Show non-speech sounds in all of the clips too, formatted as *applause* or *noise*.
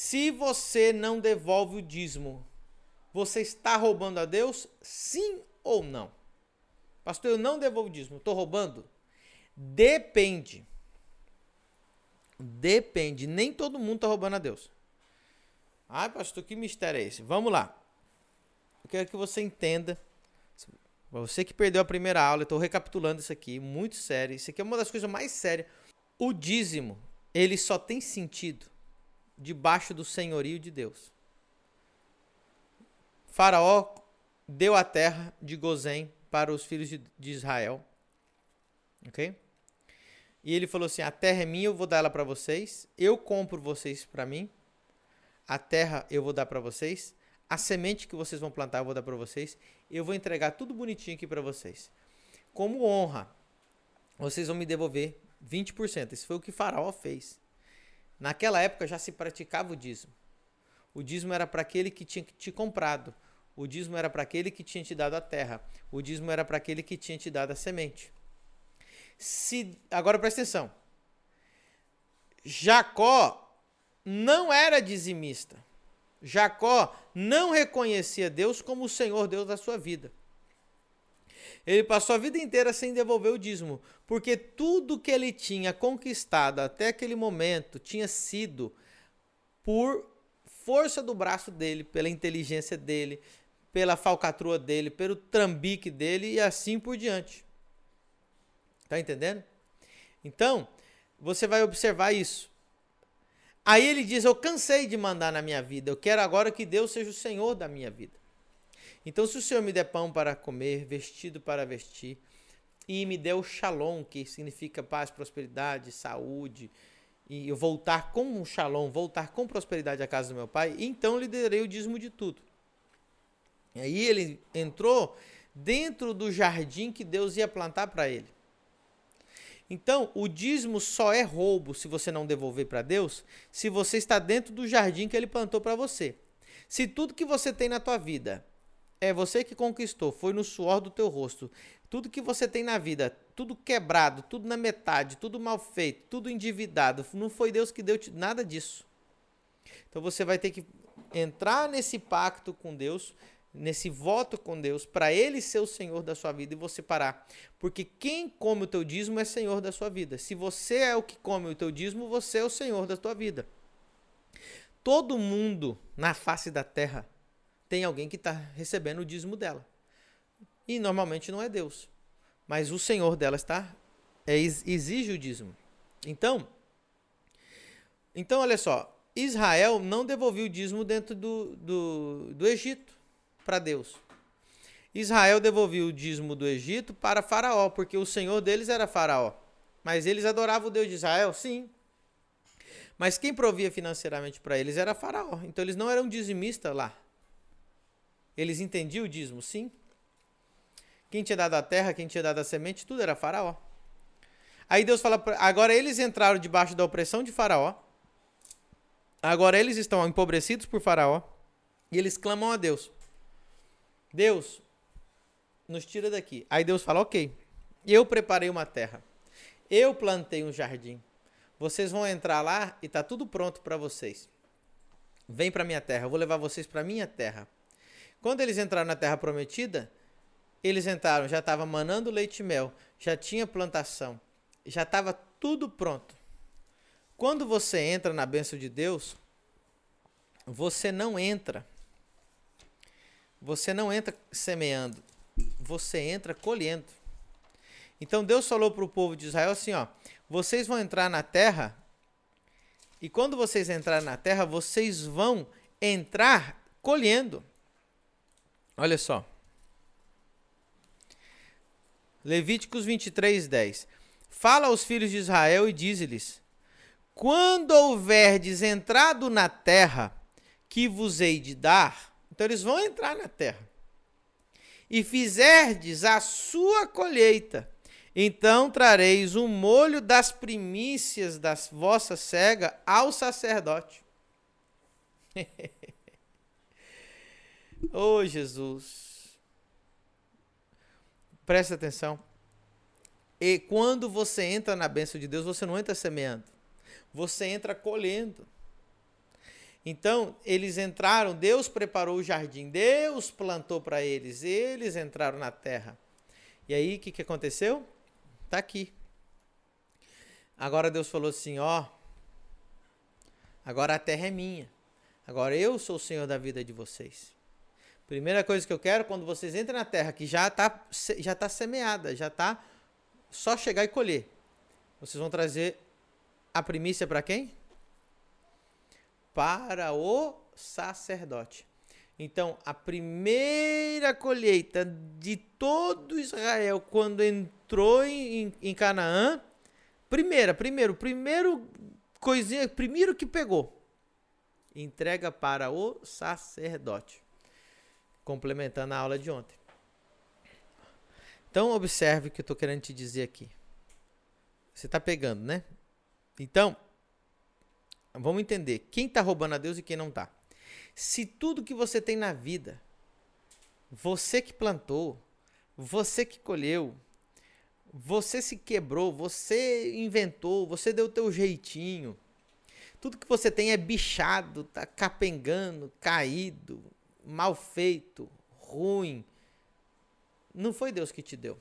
Se você não devolve o dízimo, você está roubando a Deus? Sim ou não? Pastor, eu não devolvo o dízimo, estou roubando? Depende. Depende. Nem todo mundo está roubando a Deus. Ai, pastor, que mistério é esse? Vamos lá. Eu quero que você entenda. Você que perdeu a primeira aula, estou recapitulando isso aqui, muito sério. Isso aqui é uma das coisas mais sérias. O dízimo, ele só tem sentido debaixo do senhorio de Deus. Faraó deu a terra de Gozém para os filhos de, Israel. Ok? E ele falou assim: A terra é minha, eu vou dar ela para vocês. Eu compro vocês para mim. A terra eu vou dar para vocês. A semente que vocês vão plantar eu vou dar para vocês. Eu vou entregar tudo bonitinho aqui para vocês. Como honra, vocês vão me devolver 20%. Isso foi o que Faraó fez. Naquela época já se praticava o dízimo. O dízimo era para aquele que tinha te comprado. O dízimo era para aquele que tinha te dado a terra. O dízimo era para aquele que tinha te dado a semente. Se agora presta atenção. Jacó não era dizimista. Jacó não reconhecia Deus como o Senhor Deus da sua vida. Ele passou a vida inteira sem devolver o dízimo, porque tudo que ele tinha conquistado até aquele momento tinha sido por força do braço dele, pela inteligência dele, pela falcatrua dele, pelo trambique dele e assim por diante. Tá entendendo? Então, você vai observar isso. Aí ele diz: Eu cansei de mandar na minha vida, eu quero agora que Deus seja o Senhor da minha vida. Então, se o Senhor me der pão para comer, vestido para vestir, e me der o shalom, que significa paz, prosperidade, saúde, e eu voltar com um shalom, voltar com prosperidade à casa do meu pai, então lhe darei o dízimo de tudo. E aí ele entrou dentro do jardim que Deus ia plantar para ele. Então, o dízimo só é roubo se você não devolver para Deus, se você está dentro do jardim que ele plantou para você. Se tudo que você tem na tua vida é você que conquistou, foi no suor do teu rosto. Tudo que você tem na vida, tudo quebrado, tudo na metade, tudo mal feito, tudo endividado, não foi Deus que deu nada disso. Então você vai ter que entrar nesse pacto com Deus, nesse voto com Deus, para Ele ser o Senhor da sua vida e você parar. Porque quem come o teu dízimo é Senhor da sua vida. Se você é o que come o teu dízimo, você é o Senhor da tua vida. Todo mundo na face da terra tem alguém que está recebendo o dízimo dela. E normalmente não é Deus. Mas o Senhor dela está é, exige o dízimo. Então, então olha só, Israel não devolveu o dízimo dentro do, do, do Egito para Deus. Israel devolveu o dízimo do Egito para Faraó, porque o senhor deles era Faraó. Mas eles adoravam o Deus de Israel? Sim. Mas quem provia financeiramente para eles era Faraó. Então eles não eram dizimistas lá. Eles entendiam o dízimo, sim. Quem tinha dado a terra, quem tinha dado a semente, tudo era Faraó. Aí Deus fala, agora eles entraram debaixo da opressão de Faraó. Agora eles estão empobrecidos por Faraó. E eles clamam a Deus. Deus, nos tira daqui. Aí Deus fala, ok, eu preparei uma terra. Eu plantei um jardim. Vocês vão entrar lá e tá tudo pronto para vocês. Vem para minha terra, eu vou levar vocês para minha terra. Quando eles entraram na terra prometida, eles entraram, já estava manando leite e mel, já tinha plantação, já estava tudo pronto. Quando você entra na bênção de Deus, você não entra. Você não entra semeando, você entra colhendo. Então Deus falou para o povo de Israel assim: ó, vocês vão entrar na terra, e quando vocês entrarem na terra, vocês vão entrar colhendo. Olha só. Levíticos 23, 10. Fala aos filhos de Israel e diz-lhes: Quando houverdes entrado na terra que vos hei de dar, então eles vão entrar na terra, e fizerdes a sua colheita, então trareis o um molho das primícias das vossas cegas ao sacerdote. *laughs* Oh, Jesus. Presta atenção. E quando você entra na bênção de Deus, você não entra semeando. Você entra colhendo. Então, eles entraram, Deus preparou o jardim, Deus plantou para eles, eles entraram na terra. E aí, o que, que aconteceu? Está aqui. Agora Deus falou assim: ó, agora a terra é minha. Agora eu sou o Senhor da vida de vocês. Primeira coisa que eu quero, quando vocês entram na terra que já está já tá semeada, já está só chegar e colher. Vocês vão trazer a primícia para quem? Para o sacerdote. Então, a primeira colheita de todo Israel, quando entrou em, em Canaã, primeira, primeiro, primeiro coisinha, primeiro que pegou, entrega para o sacerdote complementando a aula de ontem. Então, observe o que eu estou querendo te dizer aqui. Você está pegando, né? Então, vamos entender quem está roubando a Deus e quem não está. Se tudo que você tem na vida, você que plantou, você que colheu, você se quebrou, você inventou, você deu o teu jeitinho, tudo que você tem é bichado, tá capengando, caído, mal feito, ruim. Não foi Deus que te deu.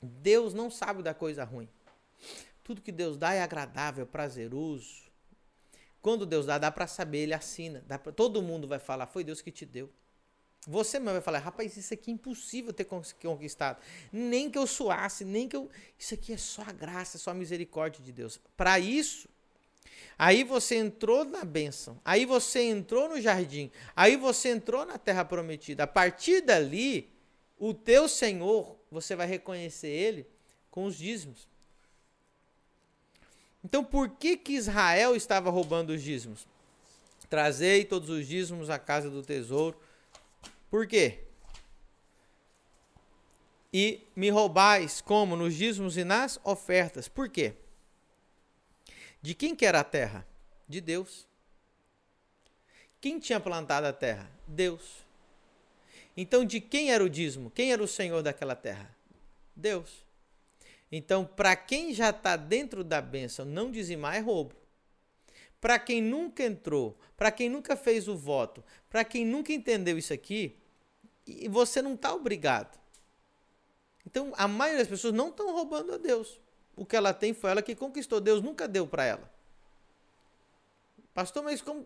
Deus não sabe da coisa ruim. Tudo que Deus dá é agradável, prazeroso. Quando Deus dá, dá para saber, ele assina. Pra, todo mundo vai falar, foi Deus que te deu. Você mesmo vai falar, rapaz, isso aqui é impossível ter conquistado. Nem que eu suasse, nem que eu. Isso aqui é só a graça, só a misericórdia de Deus. Para isso, Aí você entrou na bênção. Aí você entrou no jardim. Aí você entrou na terra prometida. A partir dali, o teu Senhor, você vai reconhecer ele com os dízimos. Então, por que que Israel estava roubando os dízimos? Trazei todos os dízimos à casa do tesouro. Por quê? E me roubais como nos dízimos e nas ofertas. Por quê? De quem que era a terra? De Deus. Quem tinha plantado a terra? Deus. Então, de quem era o dízimo? Quem era o senhor daquela terra? Deus. Então, para quem já está dentro da bênção, não dizimar é roubo. Para quem nunca entrou, para quem nunca fez o voto, para quem nunca entendeu isso aqui, você não está obrigado. Então, a maioria das pessoas não estão roubando a Deus o que ela tem foi ela que conquistou. Deus nunca deu para ela. Pastor, mas como.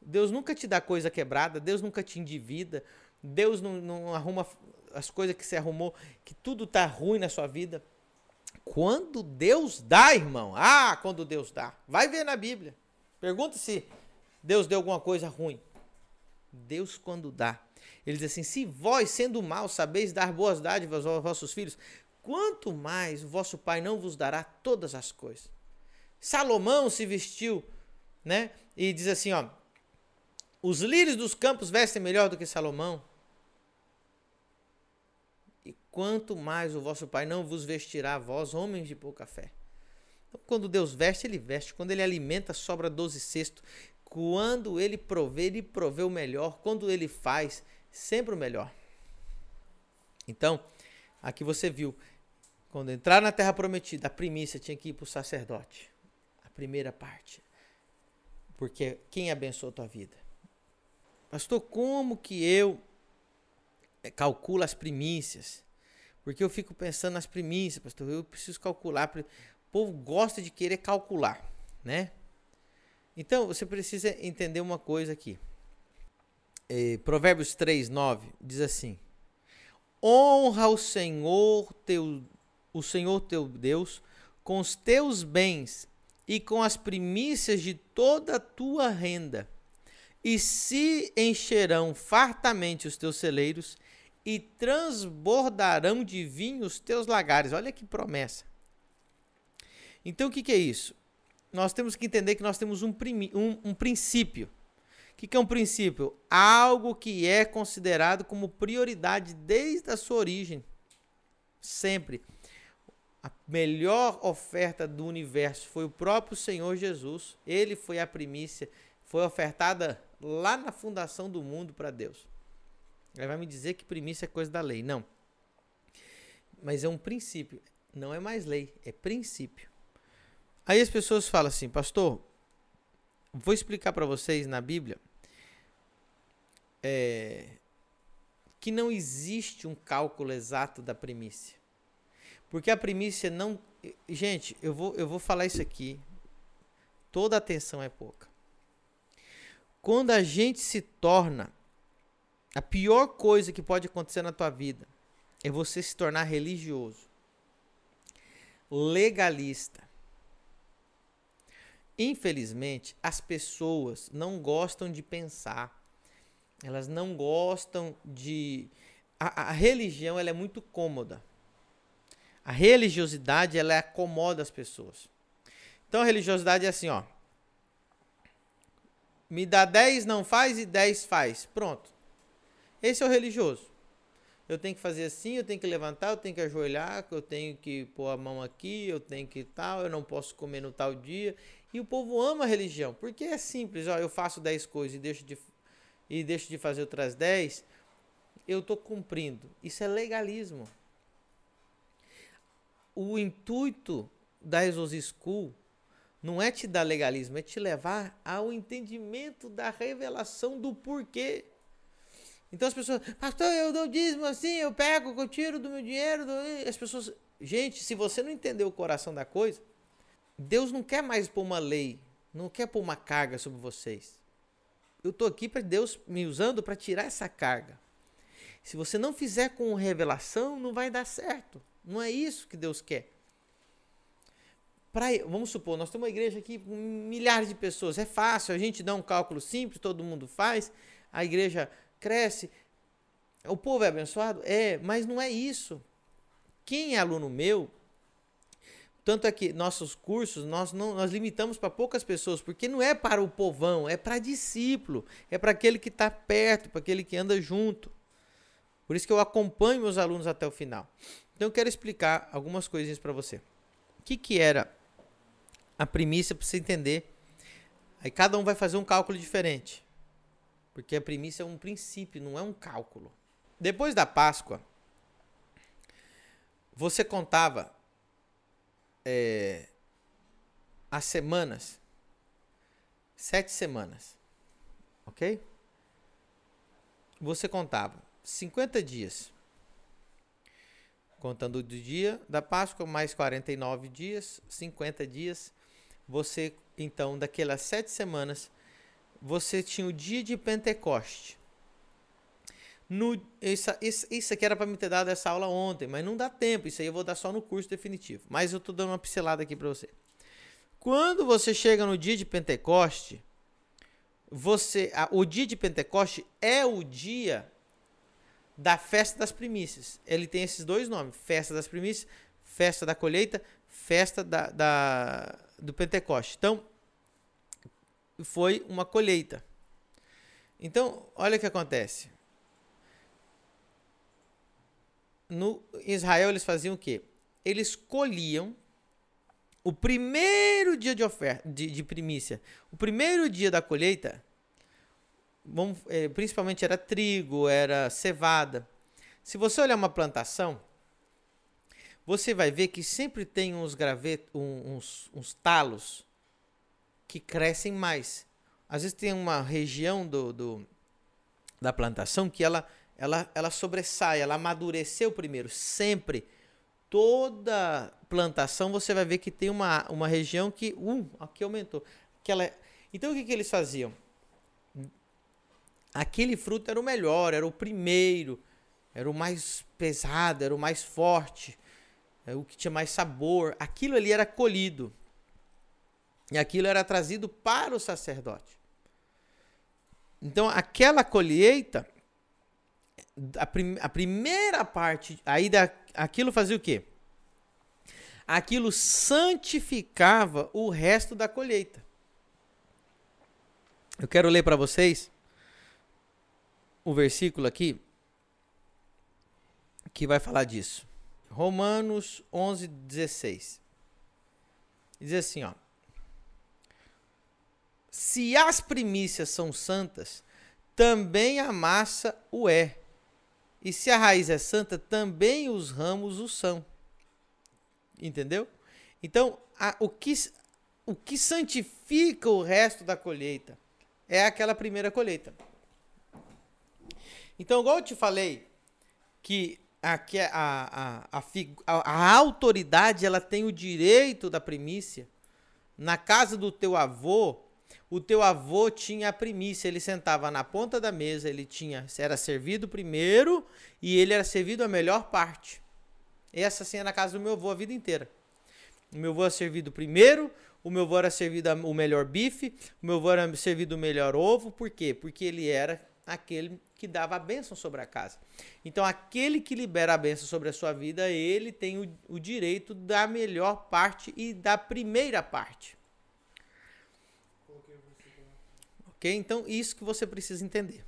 Deus nunca te dá coisa quebrada, Deus nunca te endivida, Deus não, não arruma as coisas que você arrumou, que tudo tá ruim na sua vida. Quando Deus dá, irmão, ah, quando Deus dá, vai ver na Bíblia. Pergunta se Deus deu alguma coisa ruim. Deus, quando dá, ele diz assim: se vós, sendo mal, sabeis dar boas dádivas aos vossos filhos, quanto mais o vosso Pai não vos dará todas as coisas. Salomão se vestiu, né? E diz assim, ó: Os lírios dos campos vestem melhor do que Salomão. E quanto mais o vosso Pai não vos vestirá, vós, homens de pouca fé. Então, quando Deus veste, ele veste. Quando ele alimenta, sobra doze cestos. Quando ele provê, ele provê o melhor. Quando ele faz, sempre o melhor. Então, aqui você viu quando entrar na terra prometida, a primícia tinha que ir para o sacerdote. A primeira parte. Porque quem abençoou a tua vida? Pastor, como que eu eh, calculo as primícias? Porque eu fico pensando nas primícias, pastor. Eu preciso calcular. O povo gosta de querer calcular, né? Então, você precisa entender uma coisa aqui. Eh, Provérbios 3, 9 diz assim: Honra o Senhor teu o Senhor teu Deus com os teus bens e com as primícias de toda a tua renda, e se encherão fartamente os teus celeiros e transbordarão de vinho os teus lagares. Olha que promessa. Então, o que, que é isso? Nós temos que entender que nós temos um, um, um princípio. O que, que é um princípio? Algo que é considerado como prioridade desde a sua origem. Sempre a melhor oferta do universo foi o próprio Senhor Jesus. Ele foi a primícia, foi ofertada lá na fundação do mundo para Deus. Ele vai me dizer que primícia é coisa da lei. Não. Mas é um princípio. Não é mais lei, é princípio. Aí as pessoas falam assim, pastor, vou explicar para vocês na Bíblia é, que não existe um cálculo exato da primícia. Porque a primícia não. Gente, eu vou, eu vou falar isso aqui. Toda atenção é pouca. Quando a gente se torna. A pior coisa que pode acontecer na tua vida é você se tornar religioso, legalista. Infelizmente, as pessoas não gostam de pensar, elas não gostam de. A, a religião ela é muito cômoda. A religiosidade ela acomoda as pessoas. Então a religiosidade é assim, ó. Me dá 10, não faz e 10 faz. Pronto. Esse é o religioso. Eu tenho que fazer assim, eu tenho que levantar, eu tenho que ajoelhar, eu tenho que pôr a mão aqui, eu tenho que tal, eu não posso comer no tal dia. E o povo ama a religião, porque é simples, ó, eu faço 10 coisas e deixo de e deixo de fazer outras 10, eu estou cumprindo. Isso é legalismo. O intuito da Jesus School não é te dar legalismo, é te levar ao entendimento da revelação do porquê. Então as pessoas, pastor, eu dou dízimo assim, eu pego, eu tiro do meu dinheiro. Do... As pessoas, gente, se você não entender o coração da coisa, Deus não quer mais pôr uma lei, não quer pôr uma carga sobre vocês. Eu estou aqui para Deus me usando para tirar essa carga. Se você não fizer com revelação, não vai dar certo. Não é isso que Deus quer. Pra, vamos supor, nós temos uma igreja aqui com milhares de pessoas. É fácil, a gente dá um cálculo simples, todo mundo faz, a igreja cresce. O povo é abençoado? É, mas não é isso. Quem é aluno meu, tanto é que nossos cursos nós não nós limitamos para poucas pessoas, porque não é para o povão, é para discípulo, é para aquele que está perto, para aquele que anda junto. Por isso que eu acompanho meus alunos até o final. Então eu quero explicar algumas coisinhas para você. O que, que era a primícia para você entender? Aí cada um vai fazer um cálculo diferente. Porque a primícia é um princípio, não é um cálculo. Depois da Páscoa, você contava é, as semanas, sete semanas, ok? Você contava 50 dias, contando do dia da Páscoa, mais 49 dias, 50 dias. Você, então, daquelas sete semanas, você tinha o dia de Pentecoste. No, isso, isso, isso aqui era para me ter dado essa aula ontem, mas não dá tempo. Isso aí eu vou dar só no curso definitivo. Mas eu estou dando uma pincelada aqui para você. Quando você chega no dia de Pentecoste, você, a, o dia de Pentecoste é o dia da festa das primícias. Ele tem esses dois nomes: festa das primícias, festa da colheita, festa da, da do Pentecoste. Então, foi uma colheita. Então, olha o que acontece. no Israel eles faziam o quê? Eles colhiam o primeiro dia de oferta, de, de primícia, o primeiro dia da colheita, vamos, é, principalmente era trigo, era cevada. Se você olhar uma plantação, você vai ver que sempre tem uns gravetos, uns, uns talos que crescem mais. Às vezes tem uma região do, do da plantação que ela ela, ela sobressai, ela amadureceu primeiro. Sempre, toda plantação, você vai ver que tem uma, uma região que, uh, aqui aumentou. Que ela, é, então, o que, que eles faziam? Aquele fruto era o melhor, era o primeiro, era o mais pesado, era o mais forte, era o que tinha mais sabor. Aquilo ali era colhido. E aquilo era trazido para o sacerdote. Então, aquela colheita a, prim, a primeira parte, aí da, aquilo fazia o quê? Aquilo santificava o resto da colheita. Eu quero ler para vocês o versículo aqui que vai falar disso. Romanos 11, 16. Diz assim, ó. Se as primícias são santas, também a massa o é. E se a raiz é santa, também os ramos o são. Entendeu? Então, a, o que o que santifica o resto da colheita é aquela primeira colheita. Então, igual eu te falei, que a, a, a, a autoridade ela tem o direito da primícia. Na casa do teu avô, o teu avô tinha a primícia, ele sentava na ponta da mesa, ele tinha era servido primeiro e ele era servido a melhor parte. Essa assim é na casa do meu avô a vida inteira. O meu avô era servido primeiro, o meu avô era servido o melhor bife, o meu avô era servido o melhor ovo, por quê? Porque ele era aquele que dava a bênção sobre a casa. Então, aquele que libera a bênção sobre a sua vida, ele tem o, o direito da melhor parte e da primeira parte. Ok? Então, isso que você precisa entender.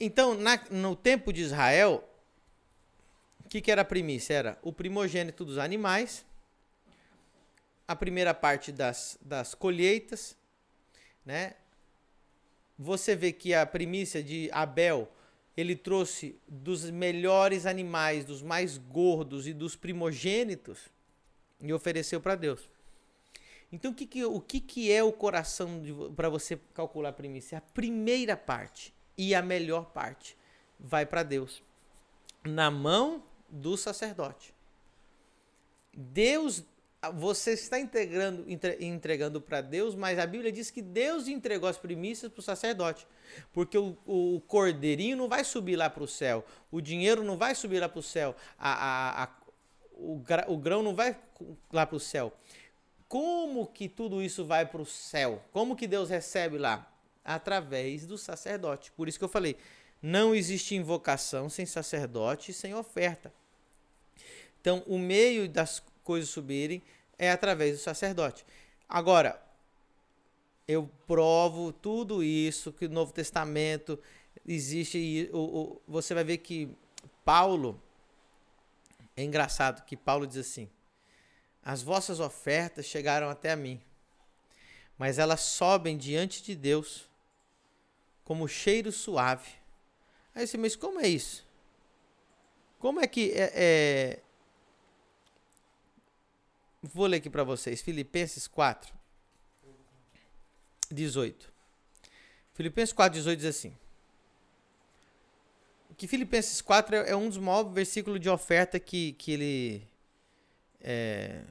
Então, na, no tempo de Israel, o que, que era a primícia? Era o primogênito dos animais, a primeira parte das, das colheitas, né? Você vê que a primícia de Abel, ele trouxe dos melhores animais, dos mais gordos e dos primogênitos e ofereceu para Deus. Então, o que, que, o que, que é o coração para você calcular a primícia? A primeira parte e a melhor parte vai para Deus, na mão do sacerdote. Deus você está entregando, entregando para Deus, mas a Bíblia diz que Deus entregou as primícias para o sacerdote. Porque o, o cordeirinho não vai subir lá para o céu, o dinheiro não vai subir lá para o céu, a, a, a, o, o grão não vai lá para o céu. Como que tudo isso vai para o céu? Como que Deus recebe lá? Através do sacerdote. Por isso que eu falei, não existe invocação sem sacerdote sem oferta. Então, o meio das coisas subirem é através do sacerdote. Agora, eu provo tudo isso que o Novo Testamento existe e o, o, você vai ver que Paulo é engraçado que Paulo diz assim: As vossas ofertas chegaram até a mim, mas elas sobem diante de Deus como cheiro suave. Aí você, mas como é isso? Como é que é, é Vou ler aqui para vocês. Filipenses 4, 18. Filipenses 4, 18 diz assim. Que Filipenses 4 é, um dos maiores versículos de oferta que, que ele. É,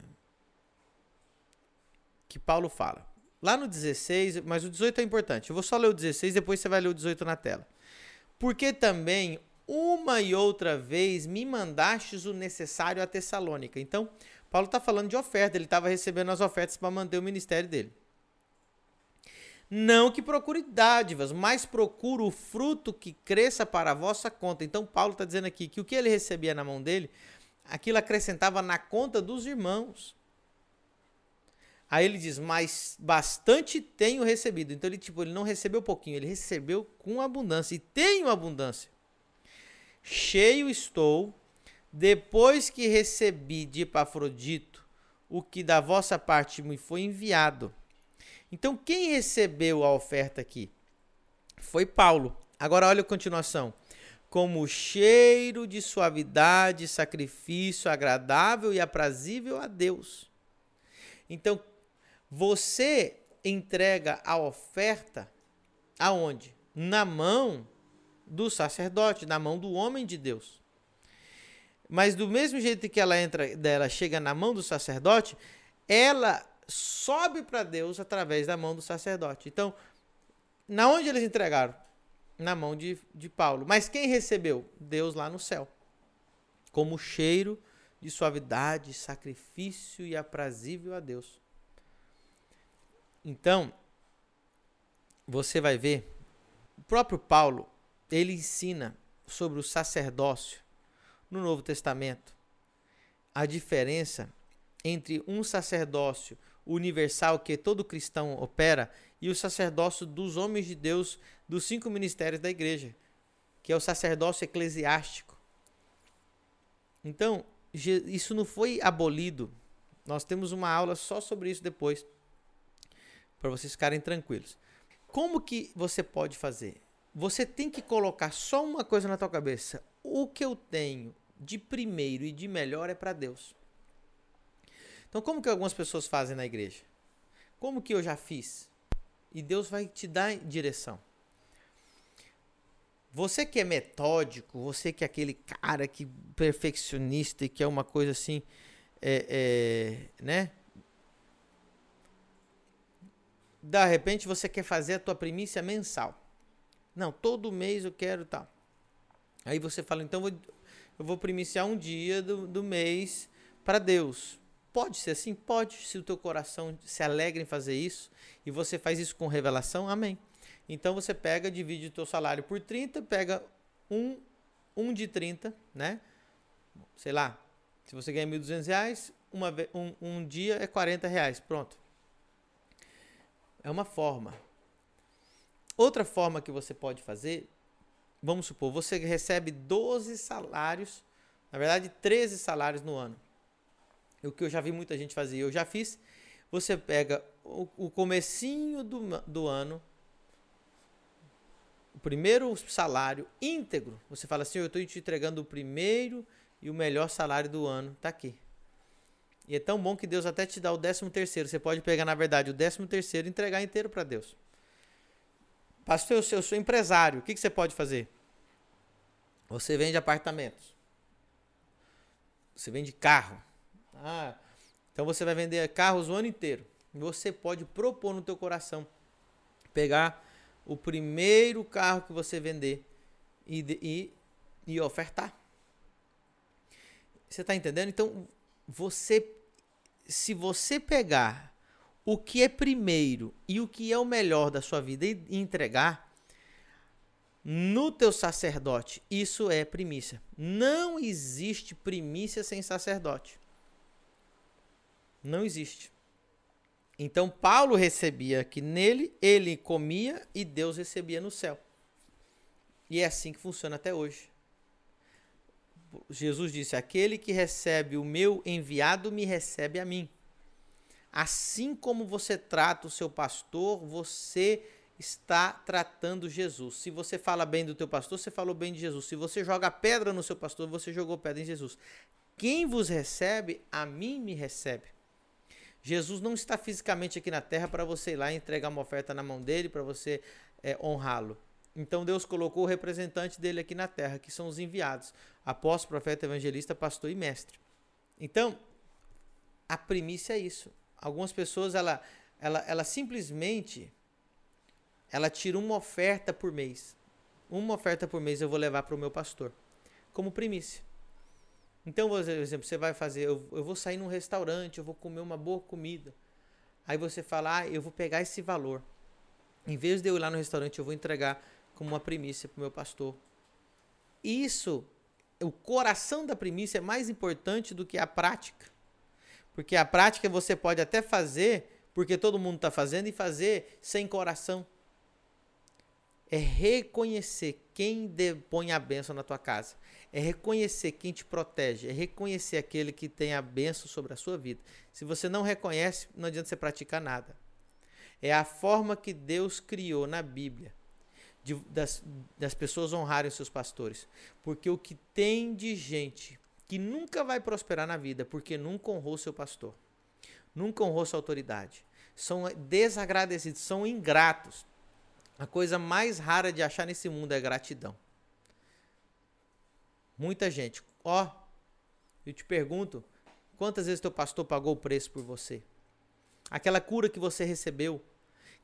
que Paulo fala. Lá no 16, mas o 18 é importante. Eu vou só ler o 16, depois você vai ler o 18 na tela. Porque também uma e outra vez me mandastes o necessário a Tessalônica. Então, Paulo está falando de oferta, ele estava recebendo as ofertas para manter o ministério dele. Não que procure dádivas, mas procure o fruto que cresça para a vossa conta. Então, Paulo está dizendo aqui que o que ele recebia na mão dele, aquilo acrescentava na conta dos irmãos. Aí ele diz, mas bastante tenho recebido. Então ele tipo, ele não recebeu pouquinho, ele recebeu com abundância e tenho abundância. Cheio estou depois que recebi de Epafrodito o que da vossa parte me foi enviado. Então, quem recebeu a oferta aqui? Foi Paulo. Agora, olha a continuação. Como cheiro de suavidade, sacrifício agradável e aprazível a Deus. Então, você entrega a oferta aonde? Na mão do sacerdote, na mão do homem de Deus. Mas do mesmo jeito que ela entra, dela chega na mão do sacerdote, ela sobe para Deus através da mão do sacerdote. Então, na onde eles entregaram? Na mão de, de Paulo. Mas quem recebeu? Deus lá no céu. Como cheiro de suavidade, sacrifício e aprazível a Deus. Então, você vai ver, o próprio Paulo, ele ensina sobre o sacerdócio no Novo Testamento. A diferença entre um sacerdócio universal que todo cristão opera e o sacerdócio dos homens de Deus dos cinco ministérios da igreja, que é o sacerdócio eclesiástico. Então, isso não foi abolido. Nós temos uma aula só sobre isso depois, para vocês ficarem tranquilos. Como que você pode fazer? Você tem que colocar só uma coisa na tua cabeça. O que eu tenho de primeiro e de melhor é para Deus. Então, como que algumas pessoas fazem na igreja? Como que eu já fiz? E Deus vai te dar direção. Você que é metódico, você que é aquele cara que perfeccionista e que é uma coisa assim, é, é, né? De repente você quer fazer a tua primícia mensal. Não, todo mês eu quero tal. Aí você fala, então vou, eu vou primiciar um dia do, do mês para Deus. Pode ser assim? Pode, se o teu coração se alegra em fazer isso e você faz isso com revelação, amém. Então você pega, divide o teu salário por 30, pega um, um de 30, né? Sei lá, se você ganha 1.200 reais, uma, um, um dia é 40 reais, pronto. É uma forma. Outra forma que você pode fazer, vamos supor, você recebe 12 salários, na verdade 13 salários no ano. O que eu já vi muita gente fazer, eu já fiz. Você pega o, o comecinho do, do ano, o primeiro salário íntegro. Você fala assim, eu estou te entregando o primeiro e o melhor salário do ano. Está aqui. E é tão bom que Deus até te dá o décimo terceiro. Você pode pegar, na verdade, o décimo terceiro e entregar inteiro para Deus. Pastor, eu sou, eu sou empresário. O que, que você pode fazer? Você vende apartamentos. Você vende carro. Ah, então você vai vender carros o ano inteiro. Você pode propor no teu coração pegar o primeiro carro que você vender e, e, e ofertar. Você está entendendo? Então, você, se você pegar o que é primeiro e o que é o melhor da sua vida e entregar no teu sacerdote, isso é primícia. Não existe primícia sem sacerdote. Não existe. Então Paulo recebia que nele, ele comia e Deus recebia no céu. E é assim que funciona até hoje. Jesus disse: Aquele que recebe o meu enviado me recebe a mim. Assim como você trata o seu pastor, você está tratando Jesus. Se você fala bem do teu pastor, você falou bem de Jesus. Se você joga pedra no seu pastor, você jogou pedra em Jesus. Quem vos recebe, a mim me recebe. Jesus não está fisicamente aqui na terra para você ir lá e entregar uma oferta na mão dele, para você é, honrá-lo. Então Deus colocou o representante dele aqui na terra, que são os enviados: apóstolo, profeta, evangelista, pastor e mestre. Então, a primícia é isso. Algumas pessoas, ela, ela, ela simplesmente ela tira uma oferta por mês. Uma oferta por mês eu vou levar para o meu pastor, como primícia. Então, por exemplo, você vai fazer, eu, eu vou sair num restaurante, eu vou comer uma boa comida. Aí você fala, ah, eu vou pegar esse valor. Em vez de eu ir lá no restaurante, eu vou entregar como uma primícia para o meu pastor. Isso, o coração da primícia é mais importante do que a prática. Porque a prática você pode até fazer porque todo mundo está fazendo e fazer sem coração. É reconhecer quem depõe a bênção na tua casa é reconhecer quem te protege, é reconhecer aquele que tem a benção sobre a sua vida. Se você não reconhece, não adianta você praticar nada. É a forma que Deus criou na Bíblia de, das, das pessoas honrarem seus pastores. Porque o que tem de gente que nunca vai prosperar na vida porque nunca honrou seu pastor, nunca honrou sua autoridade, são desagradecidos, são ingratos. A coisa mais rara de achar nesse mundo é gratidão. Muita gente. Ó, eu te pergunto, quantas vezes teu pastor pagou o preço por você? Aquela cura que você recebeu,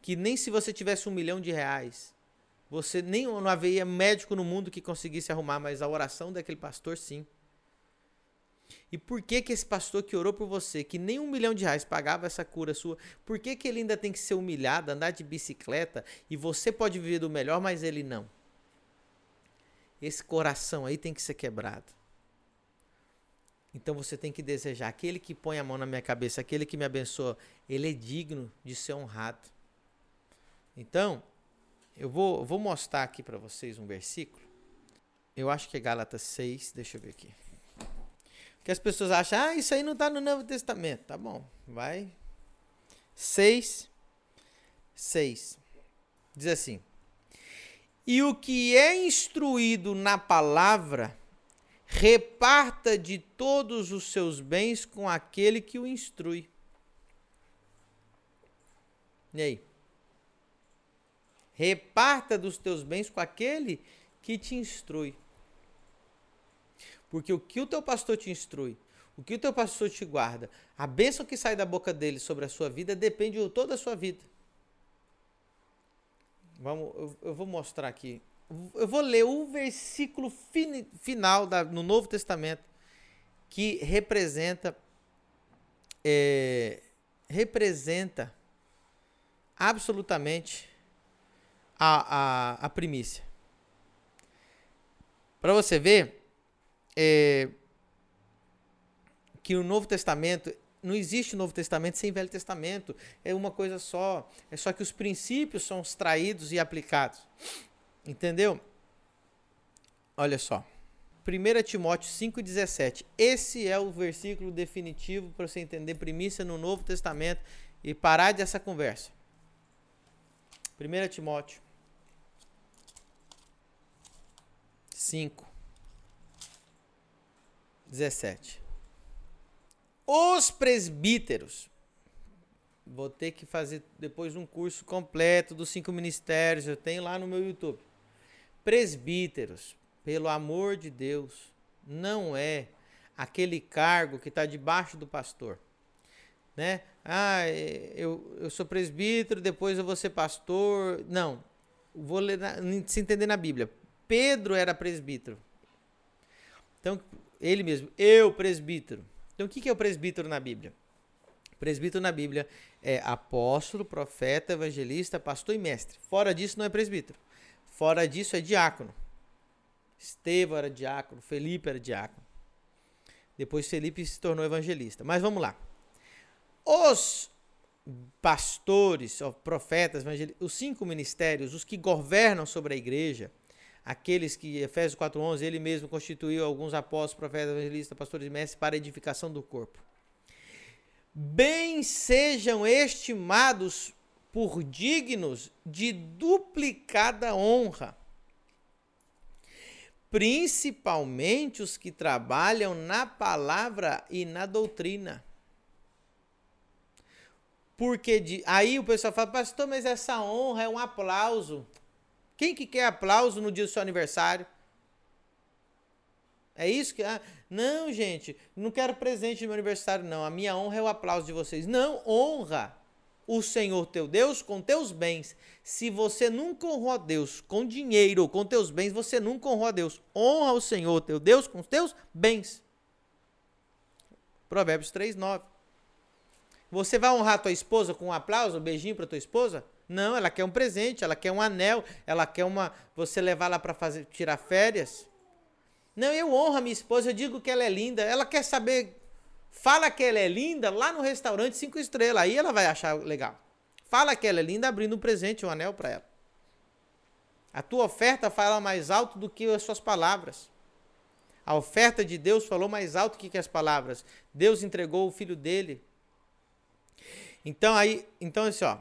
que nem se você tivesse um milhão de reais, você nem não haveria médico no mundo que conseguisse arrumar, mas a oração daquele pastor sim. E por que que esse pastor que orou por você, que nem um milhão de reais pagava essa cura sua, por que que ele ainda tem que ser humilhado, andar de bicicleta e você pode viver do melhor, mas ele não? Esse coração aí tem que ser quebrado. Então você tem que desejar aquele que põe a mão na minha cabeça, aquele que me abençoa, ele é digno de ser honrado. Então, eu vou, vou mostrar aqui para vocês um versículo. Eu acho que é Gálatas 6, deixa eu ver aqui. Que as pessoas acham, ah, isso aí não está no Novo Testamento. Tá bom, vai. 6, 6. Diz assim: e o que é instruído na palavra reparta de todos os seus bens com aquele que o instrui. E aí? Reparta dos teus bens com aquele que te instrui. Porque o que o teu pastor te instrui, o que o teu pastor te guarda, a bênção que sai da boca dele sobre a sua vida depende de toda a sua vida. Vamos, eu, eu vou mostrar aqui. Eu vou ler o versículo fin, final da, no Novo Testamento que representa é, representa absolutamente a, a, a primícia. Para você ver é, que o Novo Testamento não existe Novo Testamento sem Velho Testamento. É uma coisa só. É só que os princípios são extraídos e aplicados. Entendeu? Olha só. 1 Timóteo 5,17. Esse é o versículo definitivo para você entender primícia no Novo Testamento e parar dessa conversa. 1 Timóteo 5, 17. Os presbíteros. Vou ter que fazer depois um curso completo dos cinco ministérios. Eu tenho lá no meu YouTube. Presbíteros, pelo amor de Deus, não é aquele cargo que está debaixo do pastor. Né? Ah, eu, eu sou presbítero, depois eu vou ser pastor. Não. Vou ler na, se entender na Bíblia. Pedro era presbítero. Então, ele mesmo, eu presbítero. Então, o que é o presbítero na Bíblia? Presbítero na Bíblia é apóstolo, profeta, evangelista, pastor e mestre. Fora disso, não é presbítero. Fora disso, é diácono. Estevão era diácono, Felipe era diácono. Depois, Felipe se tornou evangelista. Mas vamos lá. Os pastores, profetas, evangelistas, os cinco ministérios, os que governam sobre a igreja, aqueles que, Efésios 4.11, ele mesmo constituiu alguns apóstolos, profetas, evangelistas, pastores e mestres para a edificação do corpo. Bem sejam estimados por dignos de duplicada honra, principalmente os que trabalham na palavra e na doutrina. Porque de, aí o pessoal fala, pastor, mas essa honra é um aplauso. Quem que quer aplauso no dia do seu aniversário? É isso que. Ah, não, gente, não quero presente no meu aniversário, não. A minha honra é o aplauso de vocês. Não, honra o Senhor teu Deus com teus bens. Se você nunca honrou a Deus com dinheiro ou com teus bens, você nunca honrou a Deus. Honra o Senhor teu Deus com teus bens. Provérbios 3, 9. Você vai honrar tua esposa com um aplauso, um beijinho para tua esposa? Não, ela quer um presente, ela quer um anel, ela quer uma você levar lá para fazer tirar férias. Não, eu honro a minha esposa, eu digo que ela é linda. Ela quer saber, fala que ela é linda lá no restaurante cinco estrelas, aí ela vai achar legal. Fala que ela é linda abrindo um presente, um anel para ela. A tua oferta fala mais alto do que as suas palavras. A oferta de Deus falou mais alto que as palavras. Deus entregou o filho dele. Então aí, então assim, ó,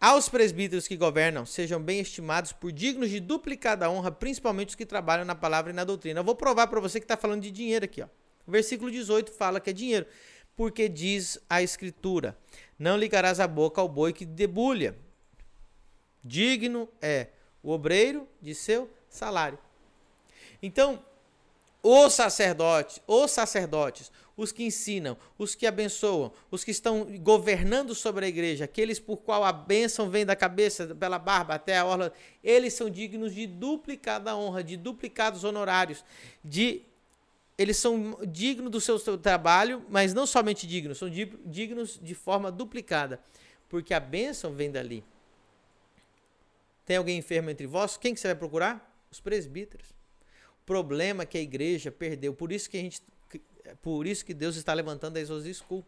aos presbíteros que governam, sejam bem estimados por dignos de duplicada honra, principalmente os que trabalham na palavra e na doutrina. Eu vou provar para você que está falando de dinheiro aqui. Ó. O versículo 18 fala que é dinheiro, porque diz a Escritura: Não ligarás a boca ao boi que debulha. Digno é o obreiro de seu salário. Então, os sacerdotes, os sacerdotes, os que ensinam, os que abençoam, os que estão governando sobre a igreja, aqueles por qual a bênção vem da cabeça, pela barba até a orla, eles são dignos de duplicada honra, de duplicados honorários, de eles são dignos do seu, trabalho, mas não somente dignos, são dignos de forma duplicada, porque a bênção vem dali. Tem alguém enfermo entre vós? Quem que você vai procurar? Os presbíteros. O problema é que a igreja perdeu, por isso que a gente é por isso que Deus está levantando a Exos School.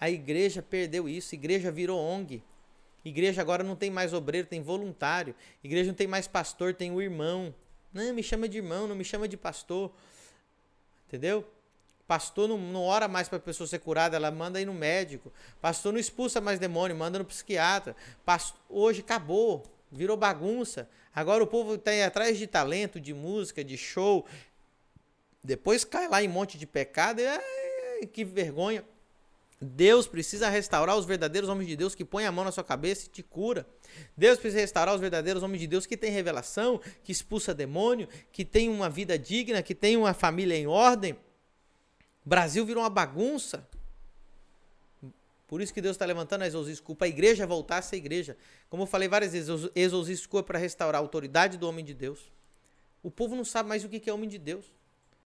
A igreja perdeu isso, a igreja virou ONG. Igreja agora não tem mais obreiro, tem voluntário. Igreja não tem mais pastor, tem o irmão. Não, me chama de irmão, não me chama de pastor. Entendeu? Pastor não, não ora mais para a pessoa ser curada, ela manda ir no médico. Pastor não expulsa mais demônio, manda no psiquiatra. Pastor, hoje acabou, virou bagunça. Agora o povo está atrás de talento, de música, de show, Depois cai lá em monte de pecado e que vergonha. Deus precisa restaurar os verdadeiros homens de Deus que põem a mão na sua cabeça e te cura. Deus precisa restaurar os verdadeiros homens de Deus que têm revelação, que expulsa demônio, que tem uma vida digna, que tem uma família em ordem. O Brasil virou uma bagunça. Por isso que Deus está levantando a School, para a igreja voltar a ser igreja. Como eu falei várias vezes, School é para restaurar a autoridade do homem de Deus. O povo não sabe mais o que é homem de Deus.